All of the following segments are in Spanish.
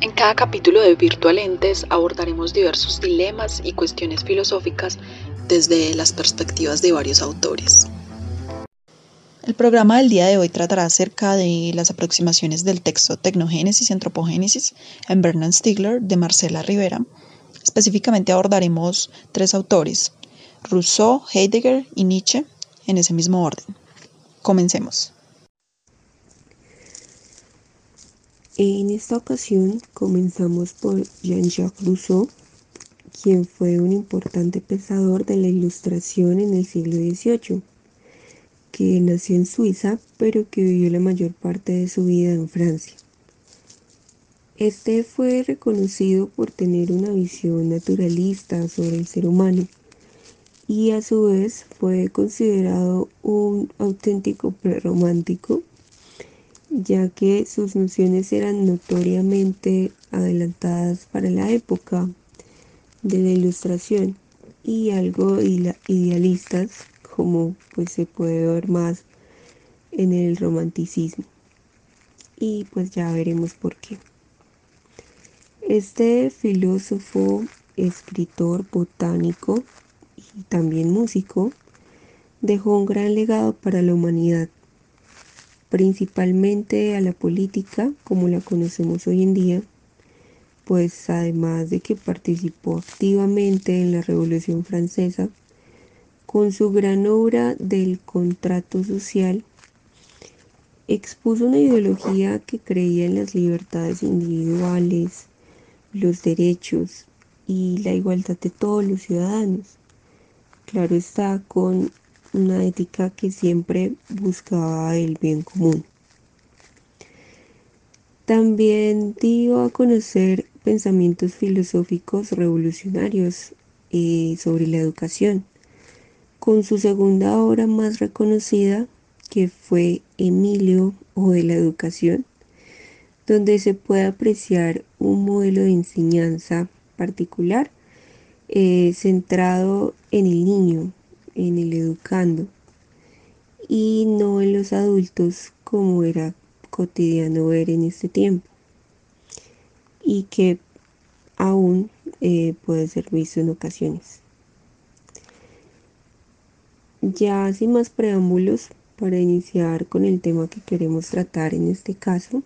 En cada capítulo de Virtualentes abordaremos diversos dilemas y cuestiones filosóficas desde las perspectivas de varios autores. El programa del día de hoy tratará acerca de las aproximaciones del texto Tecnogénesis y Antropogénesis en Bernard Stiegler de Marcela Rivera. Específicamente abordaremos tres autores, Rousseau, Heidegger y Nietzsche, en ese mismo orden. Comencemos. En esta ocasión comenzamos por Jean-Jacques Rousseau, quien fue un importante pensador de la Ilustración en el siglo XVIII, que nació en Suiza pero que vivió la mayor parte de su vida en Francia. Este fue reconocido por tener una visión naturalista sobre el ser humano y a su vez fue considerado un auténtico prerromántico ya que sus nociones eran notoriamente adelantadas para la época de la ilustración y algo idealistas como pues se puede ver más en el romanticismo. Y pues ya veremos por qué. Este filósofo escritor botánico y también músico dejó un gran legado para la humanidad principalmente a la política como la conocemos hoy en día, pues además de que participó activamente en la Revolución Francesa, con su gran obra del contrato social, expuso una ideología que creía en las libertades individuales, los derechos y la igualdad de todos los ciudadanos. Claro está con una ética que siempre buscaba el bien común. También dio a conocer pensamientos filosóficos revolucionarios eh, sobre la educación, con su segunda obra más reconocida, que fue Emilio o de la educación, donde se puede apreciar un modelo de enseñanza particular eh, centrado en el niño, en el educando y no en los adultos como era cotidiano ver en este tiempo y que aún eh, puede ser visto en ocasiones. Ya sin más preámbulos, para iniciar con el tema que queremos tratar en este caso,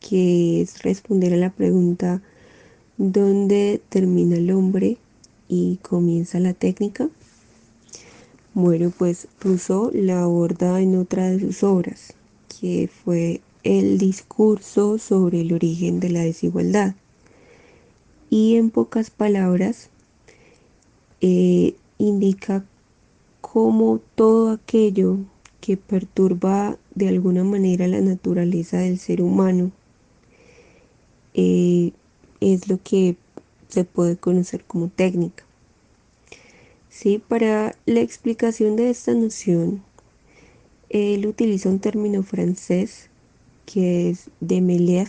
que es responder a la pregunta ¿dónde termina el hombre y comienza la técnica? Bueno, pues Rousseau la aborda en otra de sus obras, que fue el discurso sobre el origen de la desigualdad. Y en pocas palabras, eh, indica cómo todo aquello que perturba de alguna manera la naturaleza del ser humano eh, es lo que se puede conocer como técnica. ¿Sí? Para la explicación de esta noción, él utiliza un término francés que es démêler,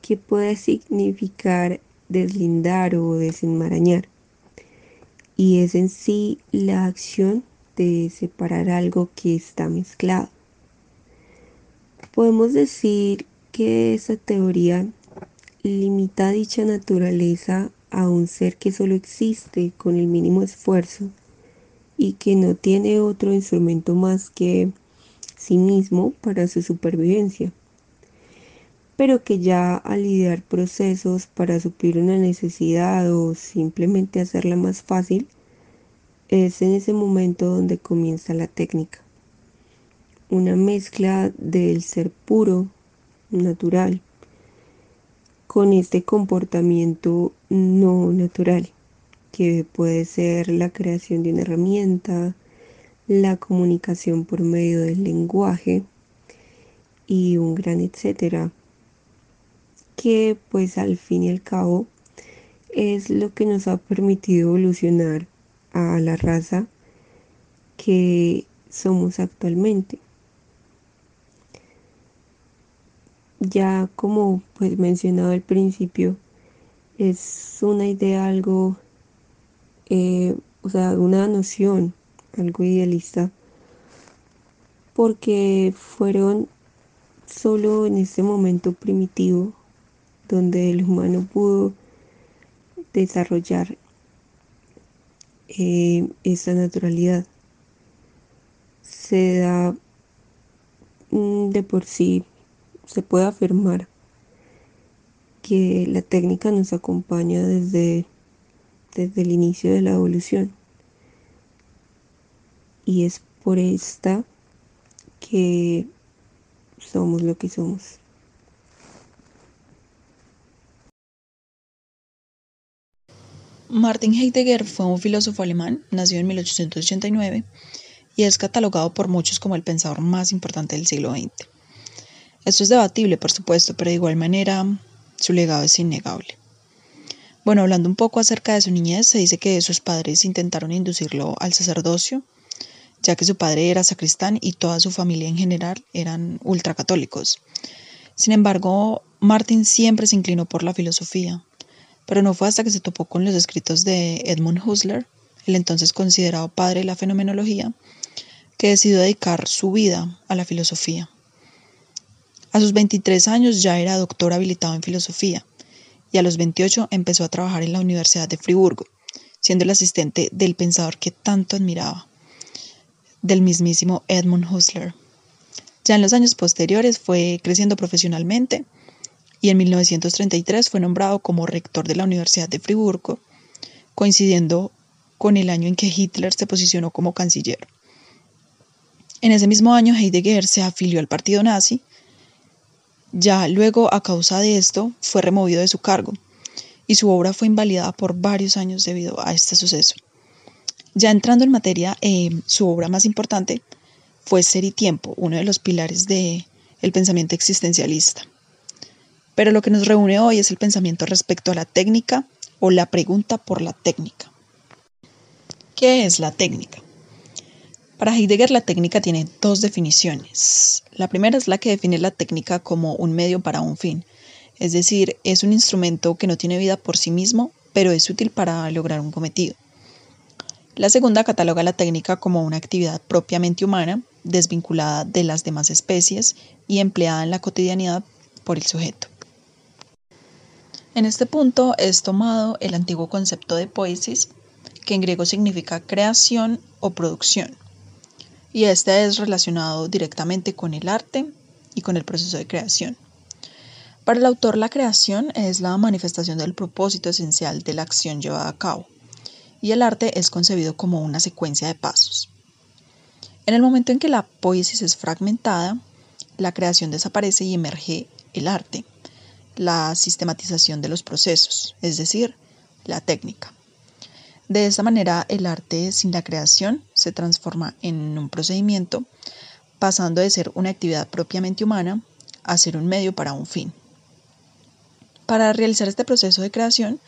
que puede significar deslindar o desenmarañar. Y es en sí la acción de separar algo que está mezclado. Podemos decir que esa teoría limita dicha naturaleza a un ser que solo existe con el mínimo esfuerzo y que no tiene otro instrumento más que sí mismo para su supervivencia, pero que ya al idear procesos para suplir una necesidad o simplemente hacerla más fácil, es en ese momento donde comienza la técnica. Una mezcla del ser puro, natural, con este comportamiento no natural, que puede ser la creación de una herramienta, la comunicación por medio del lenguaje y un gran etcétera, que pues al fin y al cabo es lo que nos ha permitido evolucionar a la raza que somos actualmente. ya como pues mencionado al principio, es una idea algo, eh, o sea, una noción algo idealista, porque fueron solo en este momento primitivo donde el humano pudo desarrollar eh, esa naturalidad. Se da mm, de por sí, se puede afirmar que la técnica nos acompaña desde, desde el inicio de la evolución. Y es por esta que somos lo que somos. Martin Heidegger fue un filósofo alemán, nacido en 1889, y es catalogado por muchos como el pensador más importante del siglo XX. Esto es debatible, por supuesto, pero de igual manera su legado es innegable. Bueno, hablando un poco acerca de su niñez, se dice que sus padres intentaron inducirlo al sacerdocio, ya que su padre era sacristán y toda su familia en general eran ultracatólicos. Sin embargo, Martin siempre se inclinó por la filosofía, pero no fue hasta que se topó con los escritos de Edmund Husserl, el entonces considerado padre de la fenomenología, que decidió dedicar su vida a la filosofía. A sus 23 años ya era doctor habilitado en filosofía y a los 28 empezó a trabajar en la Universidad de Friburgo, siendo el asistente del pensador que tanto admiraba, del mismísimo Edmund Husserl. Ya en los años posteriores fue creciendo profesionalmente y en 1933 fue nombrado como rector de la Universidad de Friburgo, coincidiendo con el año en que Hitler se posicionó como canciller. En ese mismo año Heidegger se afilió al partido nazi, ya luego a causa de esto fue removido de su cargo y su obra fue invalidada por varios años debido a este suceso. Ya entrando en materia, eh, su obra más importante fue Ser y Tiempo, uno de los pilares del el pensamiento existencialista. Pero lo que nos reúne hoy es el pensamiento respecto a la técnica o la pregunta por la técnica. ¿Qué es la técnica? Para Heidegger la técnica tiene dos definiciones. La primera es la que define la técnica como un medio para un fin, es decir, es un instrumento que no tiene vida por sí mismo, pero es útil para lograr un cometido. La segunda cataloga la técnica como una actividad propiamente humana, desvinculada de las demás especies y empleada en la cotidianidad por el sujeto. En este punto es tomado el antiguo concepto de poesis, que en griego significa creación o producción, y este es relacionado directamente con el arte y con el proceso de creación. Para el autor la creación es la manifestación del propósito esencial de la acción llevada a cabo, y el arte es concebido como una secuencia de pasos. En el momento en que la poesis es fragmentada, la creación desaparece y emerge el arte, la sistematización de los procesos, es decir, la técnica. De esta manera, el arte sin la creación se transforma en un procedimiento, pasando de ser una actividad propiamente humana a ser un medio para un fin. Para realizar este proceso de creación,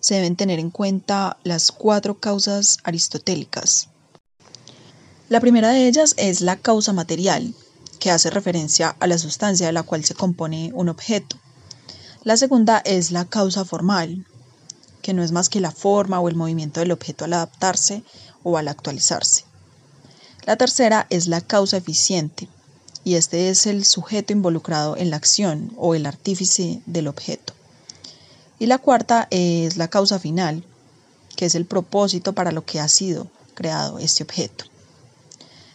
se deben tener en cuenta las cuatro causas aristotélicas. La primera de ellas es la causa material, que hace referencia a la sustancia de la cual se compone un objeto. La segunda es la causa formal, que no es más que la forma o el movimiento del objeto al adaptarse o al actualizarse. La tercera es la causa eficiente, y este es el sujeto involucrado en la acción o el artífice del objeto. Y la cuarta es la causa final, que es el propósito para lo que ha sido creado este objeto.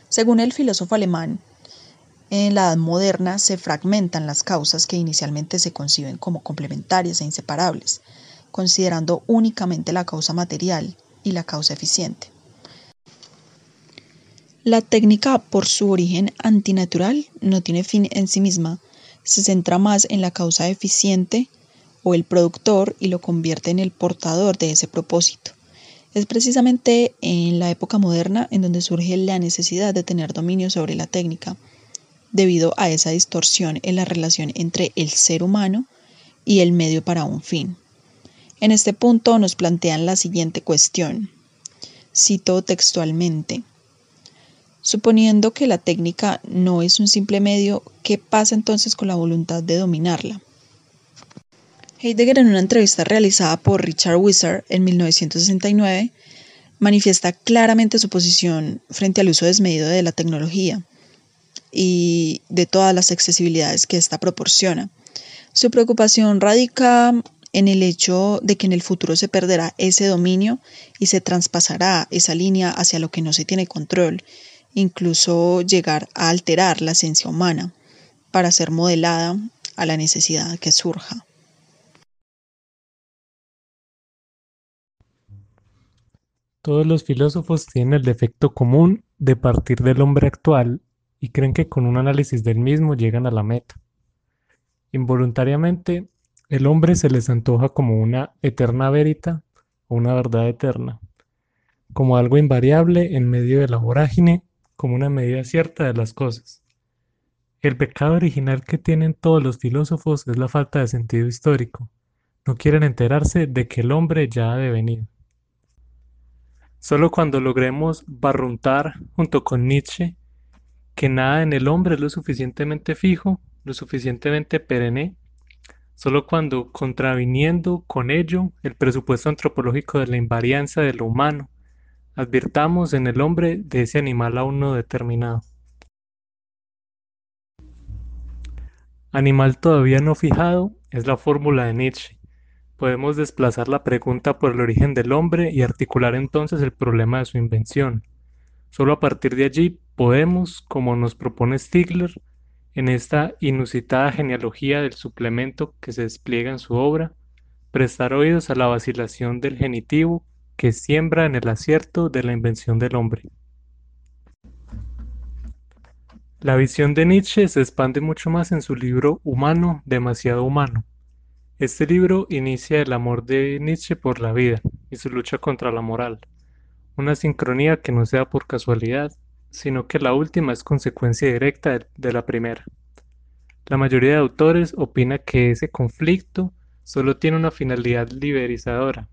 Según el filósofo alemán en la Edad Moderna se fragmentan las causas que inicialmente se conciben como complementarias e inseparables, considerando únicamente la causa material y la causa eficiente. La técnica, por su origen antinatural, no tiene fin en sí misma, se centra más en la causa eficiente o el productor y lo convierte en el portador de ese propósito. Es precisamente en la época moderna en donde surge la necesidad de tener dominio sobre la técnica, debido a esa distorsión en la relación entre el ser humano y el medio para un fin. En este punto nos plantean la siguiente cuestión. Cito textualmente. Suponiendo que la técnica no es un simple medio, ¿qué pasa entonces con la voluntad de dominarla? Heidegger en una entrevista realizada por Richard Wizard en 1969 manifiesta claramente su posición frente al uso desmedido de la tecnología y de todas las accesibilidades que ésta proporciona, Su preocupación radica en el hecho de que en el futuro se perderá ese dominio y se traspasará esa línea hacia lo que no se tiene control, incluso llegar a alterar la esencia humana para ser modelada a la necesidad que surja. Todos los filósofos tienen el defecto común de partir del hombre actual y creen que con un análisis del mismo llegan a la meta. Involuntariamente, el hombre se les antoja como una eterna verita o una verdad eterna, como algo invariable en medio de la vorágine, como una medida cierta de las cosas. El pecado original que tienen todos los filósofos es la falta de sentido histórico. No quieren enterarse de que el hombre ya ha devenido. Solo cuando logremos barruntar junto con Nietzsche que nada en el hombre es lo suficientemente fijo, lo suficientemente perenne, solo cuando contraviniendo con ello el presupuesto antropológico de la invarianza de lo humano, advirtamos en el hombre de ese animal aún no determinado. Animal todavía no fijado es la fórmula de Nietzsche Podemos desplazar la pregunta por el origen del hombre y articular entonces el problema de su invención. Solo a partir de allí podemos, como nos propone Stigler, en esta inusitada genealogía del suplemento que se despliega en su obra, prestar oídos a la vacilación del genitivo que siembra en el acierto de la invención del hombre. La visión de Nietzsche se expande mucho más en su libro Humano, demasiado humano, este libro inicia el amor de Nietzsche por la vida y su lucha contra la moral, una sincronía que no sea por casualidad, sino que la última es consecuencia directa de la primera. La mayoría de autores opina que ese conflicto solo tiene una finalidad liberizadora,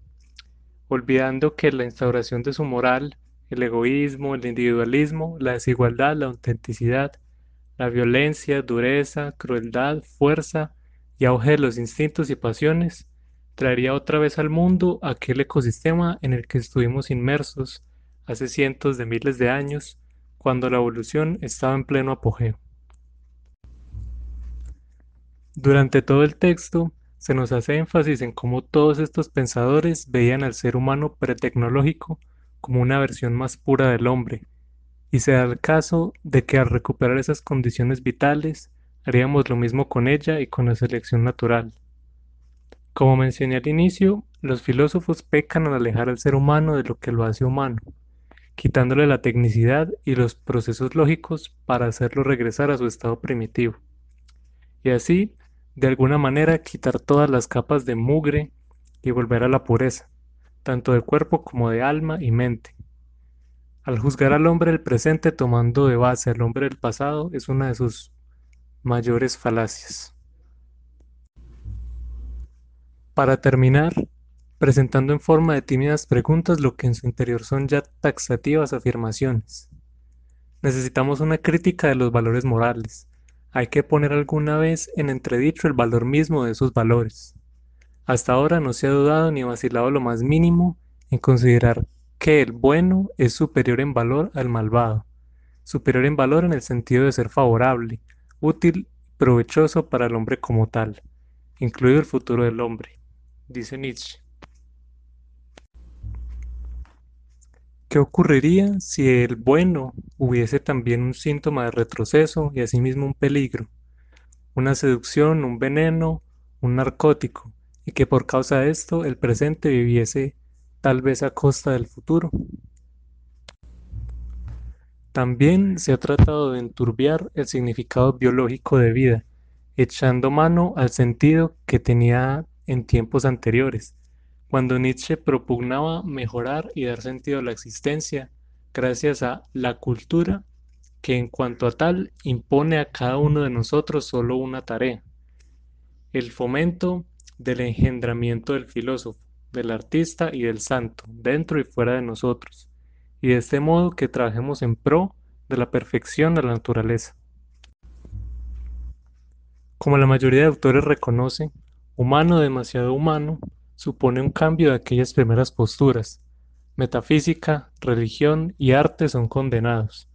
olvidando que la instauración de su moral, el egoísmo, el individualismo, la desigualdad, la autenticidad, la violencia, dureza, crueldad, fuerza, y auge de los instintos y pasiones, traería otra vez al mundo aquel ecosistema en el que estuvimos inmersos hace cientos de miles de años, cuando la evolución estaba en pleno apogeo. Durante todo el texto se nos hace énfasis en cómo todos estos pensadores veían al ser humano pretecnológico como una versión más pura del hombre, y se da el caso de que al recuperar esas condiciones vitales, haríamos lo mismo con ella y con la selección natural. Como mencioné al inicio, los filósofos pecan al alejar al ser humano de lo que lo hace humano, quitándole la tecnicidad y los procesos lógicos para hacerlo regresar a su estado primitivo. Y así, de alguna manera, quitar todas las capas de mugre y volver a la pureza, tanto de cuerpo como de alma y mente. Al juzgar al hombre del presente tomando de base al hombre del pasado es una de sus mayores falacias. Para terminar, presentando en forma de tímidas preguntas lo que en su interior son ya taxativas afirmaciones. Necesitamos una crítica de los valores morales. Hay que poner alguna vez en entredicho el valor mismo de esos valores. Hasta ahora no se ha dudado ni vacilado lo más mínimo en considerar que el bueno es superior en valor al malvado, superior en valor en el sentido de ser favorable, útil provechoso para el hombre como tal, incluido el futuro del hombre, dice Nietzsche. ¿Qué ocurriría si el bueno hubiese también un síntoma de retroceso y asimismo un peligro, una seducción, un veneno, un narcótico, y que por causa de esto el presente viviese tal vez a costa del futuro? También se ha tratado de enturbiar el significado biológico de vida, echando mano al sentido que tenía en tiempos anteriores, cuando Nietzsche propugnaba mejorar y dar sentido a la existencia gracias a la cultura que en cuanto a tal impone a cada uno de nosotros solo una tarea, el fomento del engendramiento del filósofo, del artista y del santo, dentro y fuera de nosotros, y de este modo que trabajemos en pro de la perfección de la naturaleza. Como la mayoría de autores reconoce, humano demasiado humano supone un cambio de aquellas primeras posturas. Metafísica, religión y arte son condenados.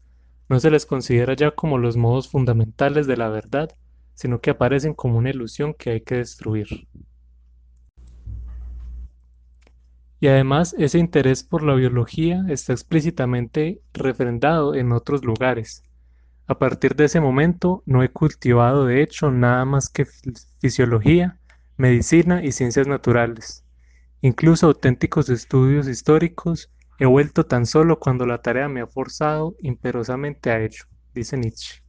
No se les considera ya como los modos fundamentales de la verdad, sino que aparecen como una ilusión que hay que destruir. Y además ese interés por la biología está explícitamente refrendado en otros lugares. A partir de ese momento no he cultivado de hecho nada más que fisiología, medicina y ciencias naturales. Incluso auténticos estudios históricos he vuelto tan solo cuando la tarea me ha forzado imperosamente a ello, dice Nietzsche.